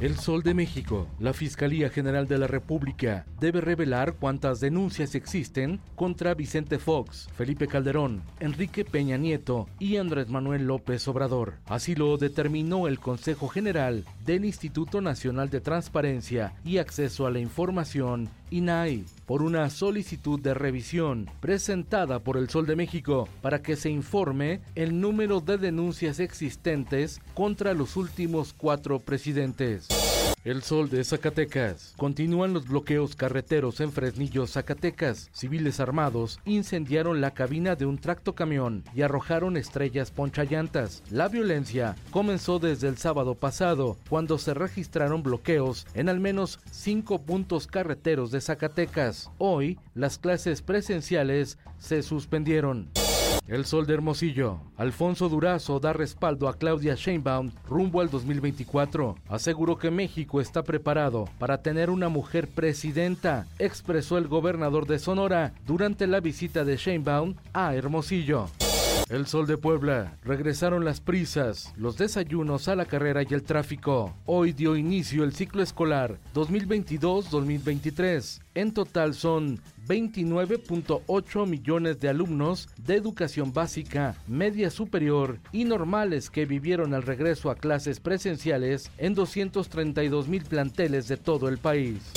El Sol de México. La Fiscalía General de la República debe revelar cuántas denuncias existen contra Vicente Fox, Felipe Calderón, Enrique Peña Nieto y Andrés Manuel López Obrador. Así lo determinó el Consejo General del Instituto Nacional de Transparencia y Acceso a la Información, INAI, por una solicitud de revisión presentada por el Sol de México para que se informe el número de denuncias existentes contra los últimos cuatro presidentes. El sol de Zacatecas. Continúan los bloqueos carreteros en Fresnillo, Zacatecas. Civiles armados incendiaron la cabina de un tractocamión y arrojaron estrellas ponchallantas. La violencia comenzó desde el sábado pasado, cuando se registraron bloqueos en al menos cinco puntos carreteros de Zacatecas. Hoy, las clases presenciales se suspendieron. El Sol de Hermosillo. Alfonso Durazo da respaldo a Claudia Sheinbaum rumbo al 2024. Aseguró que México está preparado para tener una mujer presidenta, expresó el gobernador de Sonora durante la visita de Sheinbaum a Hermosillo. El sol de Puebla. Regresaron las prisas, los desayunos a la carrera y el tráfico. Hoy dio inicio el ciclo escolar 2022-2023. En total son 29.8 millones de alumnos de educación básica, media superior y normales que vivieron al regreso a clases presenciales en 232 mil planteles de todo el país.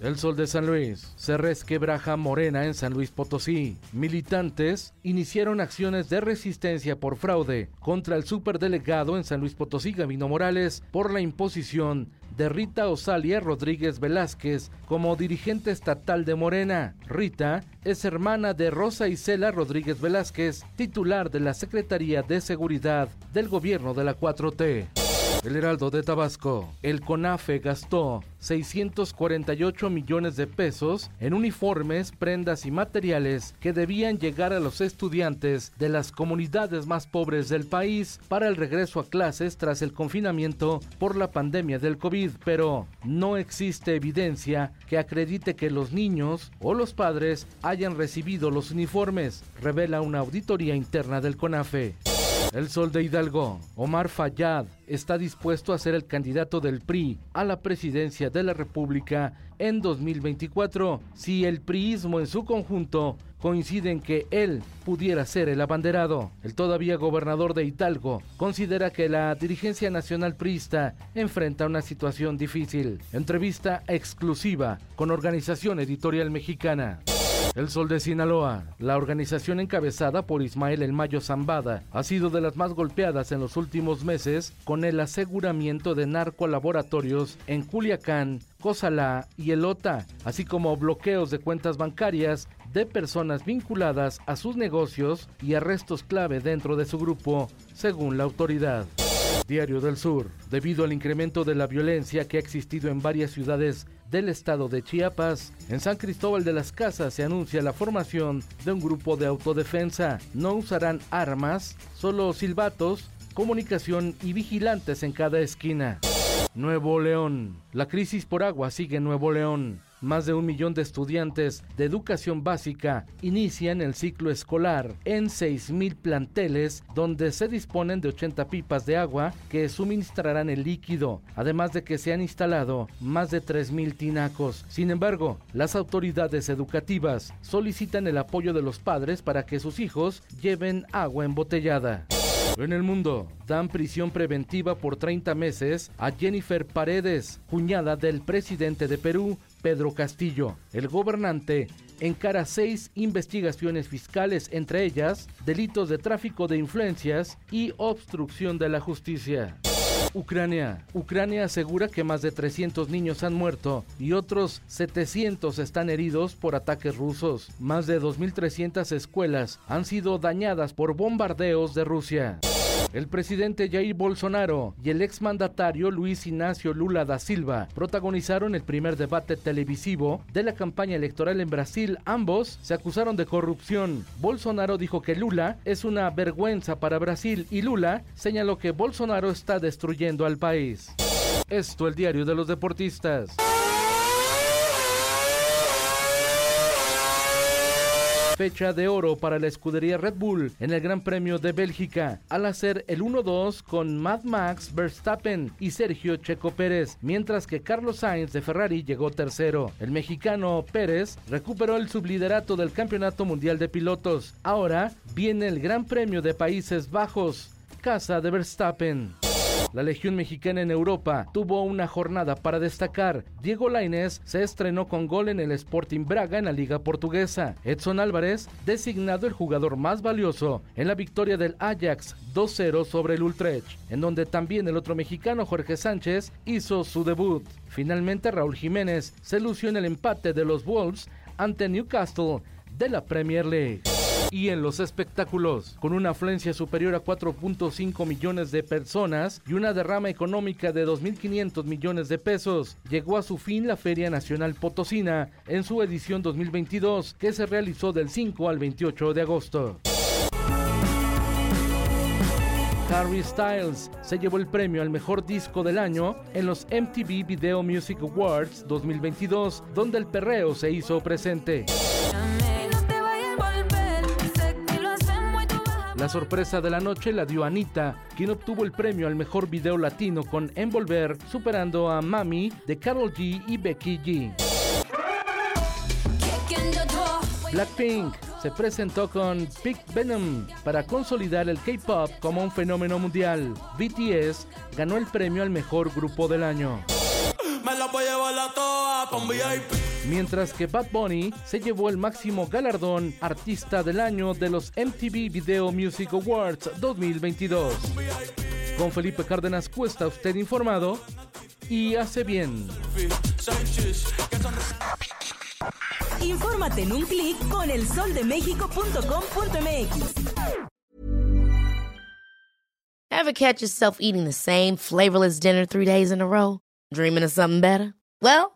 El Sol de San Luis. Se resquebraja Morena en San Luis Potosí. Militantes iniciaron acciones de resistencia por fraude contra el superdelegado en San Luis Potosí, Gabino Morales, por la imposición de Rita Osalia Rodríguez Velázquez como dirigente estatal de Morena. Rita es hermana de Rosa Isela Rodríguez Velázquez, titular de la Secretaría de Seguridad del Gobierno de la 4T. El Heraldo de Tabasco. El CONAFE gastó 648 millones de pesos en uniformes, prendas y materiales que debían llegar a los estudiantes de las comunidades más pobres del país para el regreso a clases tras el confinamiento por la pandemia del COVID, pero no existe evidencia que acredite que los niños o los padres hayan recibido los uniformes, revela una auditoría interna del CONAFE. El Sol de Hidalgo, Omar Fayad, está dispuesto a ser el candidato del PRI a la presidencia de la República en 2024 si el priismo en su conjunto coincide en que él pudiera ser el abanderado. El todavía gobernador de Hidalgo considera que la dirigencia nacional priista enfrenta una situación difícil. Entrevista exclusiva con Organización Editorial Mexicana. El Sol de Sinaloa, la organización encabezada por Ismael El Mayo Zambada, ha sido de las más golpeadas en los últimos meses con el aseguramiento de narcolaboratorios en Culiacán, Cozalá y Elota, así como bloqueos de cuentas bancarias de personas vinculadas a sus negocios y arrestos clave dentro de su grupo, según la autoridad. Diario del Sur, debido al incremento de la violencia que ha existido en varias ciudades del estado de Chiapas, en San Cristóbal de las Casas se anuncia la formación de un grupo de autodefensa. No usarán armas, solo silbatos, comunicación y vigilantes en cada esquina. Nuevo León. La crisis por agua sigue en Nuevo León. Más de un millón de estudiantes de educación básica inician el ciclo escolar en 6.000 planteles donde se disponen de 80 pipas de agua que suministrarán el líquido, además de que se han instalado más de 3.000 tinacos. Sin embargo, las autoridades educativas solicitan el apoyo de los padres para que sus hijos lleven agua embotellada. En el mundo, dan prisión preventiva por 30 meses a Jennifer Paredes, cuñada del presidente de Perú, Pedro Castillo. El gobernante encara seis investigaciones fiscales, entre ellas delitos de tráfico de influencias y obstrucción de la justicia. Ucrania. Ucrania asegura que más de 300 niños han muerto y otros 700 están heridos por ataques rusos. Más de 2.300 escuelas han sido dañadas por bombardeos de Rusia. El presidente Jair Bolsonaro y el exmandatario Luis Ignacio Lula da Silva protagonizaron el primer debate televisivo de la campaña electoral en Brasil. Ambos se acusaron de corrupción. Bolsonaro dijo que Lula es una vergüenza para Brasil y Lula señaló que Bolsonaro está destruyendo al país. Esto el diario de los deportistas. Fecha de oro para la escudería Red Bull en el Gran Premio de Bélgica, al hacer el 1-2 con Mad Max Verstappen y Sergio Checo Pérez, mientras que Carlos Sainz de Ferrari llegó tercero. El mexicano Pérez recuperó el subliderato del Campeonato Mundial de Pilotos. Ahora viene el Gran Premio de Países Bajos, casa de Verstappen. La Legión Mexicana en Europa tuvo una jornada para destacar. Diego Lainez se estrenó con gol en el Sporting Braga en la Liga Portuguesa. Edson Álvarez, designado el jugador más valioso en la victoria del Ajax 2-0 sobre el Utrecht, en donde también el otro mexicano Jorge Sánchez hizo su debut. Finalmente Raúl Jiménez se lució en el empate de los Wolves ante Newcastle de la Premier League y en los espectáculos. Con una afluencia superior a 4.5 millones de personas y una derrama económica de 2.500 millones de pesos, llegó a su fin la Feria Nacional Potosina en su edición 2022, que se realizó del 5 al 28 de agosto. Harry Styles se llevó el premio al mejor disco del año en los MTV Video Music Awards 2022, donde el perreo se hizo presente. La sorpresa de la noche la dio Anita, quien obtuvo el premio al mejor video latino con Envolver, superando a Mami de Carol G y Becky G. Blackpink se presentó con Big Venom para consolidar el K-pop como un fenómeno mundial. BTS ganó el premio al mejor grupo del año. Mientras que Bad Bunny se llevó el máximo galardón Artista del Año de los MTV Video Music Awards 2022. Con Felipe Cárdenas Cuesta usted informado y hace bien. Infórmate en un clic con elsoldemexico.com.mx. Ever catch yourself eating the same flavorless dinner three days in a row? Dreaming of something better? Well,